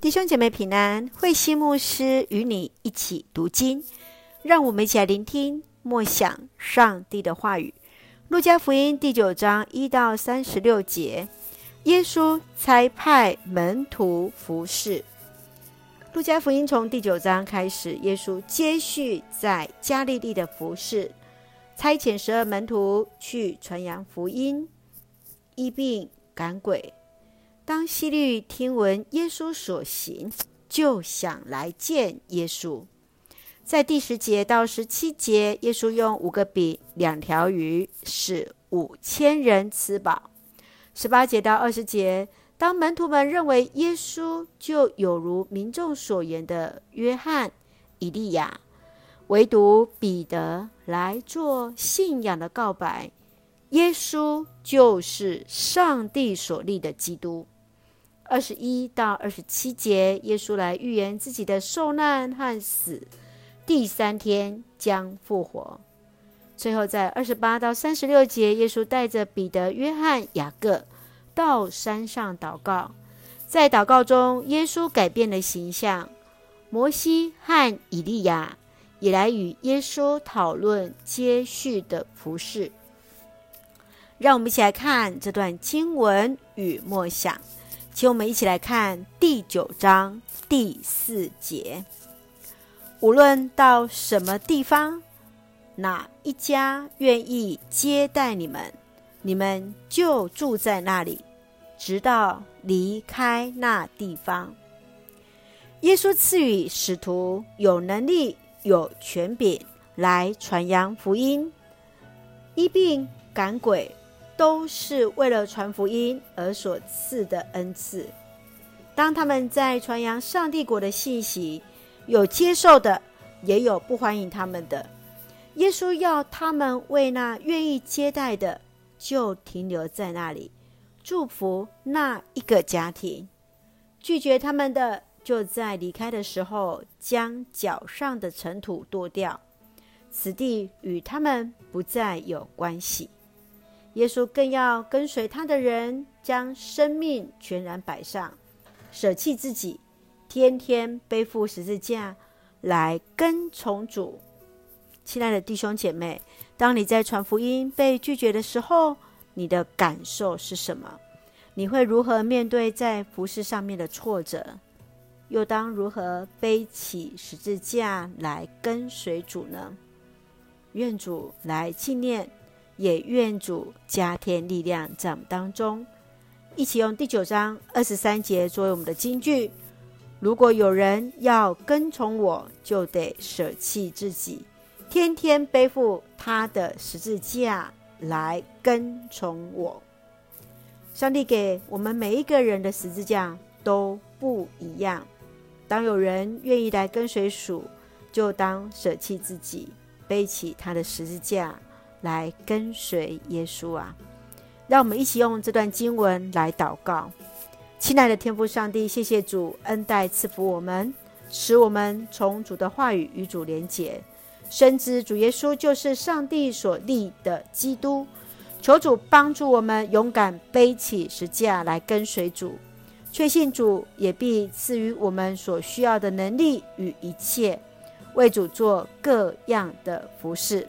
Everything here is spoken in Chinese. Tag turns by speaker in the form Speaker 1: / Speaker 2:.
Speaker 1: 弟兄姐妹平安，慧馨牧师与你一起读经，让我们一起来聆听默想上帝的话语。路加福音第九章一到三十六节，耶稣差派门徒服侍。路加福音从第九章开始，耶稣接续在加利利的服侍，差遣十二门徒去传扬福音、医病、赶鬼。当希律听闻耶稣所行，就想来见耶稣。在第十节到十七节，耶稣用五个饼、两条鱼，使五千人吃饱。十八节到二十节，当门徒们认为耶稣就有如民众所言的约翰、以利亚，唯独彼得来做信仰的告白：耶稣就是上帝所立的基督。二十一到二十七节，耶稣来预言自己的受难和死，第三天将复活。最后，在二十八到三十六节，耶稣带着彼得、约翰、雅各到山上祷告。在祷告中，耶稣改变了形象。摩西和以利亚也来与耶稣讨论接续的服事。让我们一起来看这段经文与默想。请我们一起来看第九章第四节。无论到什么地方，哪一家愿意接待你们，你们就住在那里，直到离开那地方。耶稣赐予使徒有能力、有权柄来传扬福音、医病、赶鬼。都是为了传福音而所赐的恩赐。当他们在传扬上帝国的信息，有接受的，也有不欢迎他们的。耶稣要他们为那愿意接待的，就停留在那里，祝福那一个家庭；拒绝他们的，就在离开的时候将脚上的尘土跺掉。此地与他们不再有关系。耶稣更要跟随他的人，将生命全然摆上，舍弃自己，天天背负十字架来跟从主。亲爱的弟兄姐妹，当你在传福音被拒绝的时候，你的感受是什么？你会如何面对在服事上面的挫折？又当如何背起十字架来跟随主呢？愿主来纪念。也愿主加添力量在我们当中，一起用第九章二十三节作为我们的金句。如果有人要跟从我，就得舍弃自己，天天背负他的十字架来跟从我。上帝给我们每一个人的十字架都不一样。当有人愿意来跟随主，就当舍弃自己，背起他的十字架。来跟随耶稣啊！让我们一起用这段经文来祷告。亲爱的天父上帝，谢谢主恩待赐福我们，使我们从主的话语与主连结，深知主耶稣就是上帝所立的基督。求主帮助我们勇敢背起十架来跟随主，确信主也必赐予我们所需要的能力与一切，为主做各样的服事。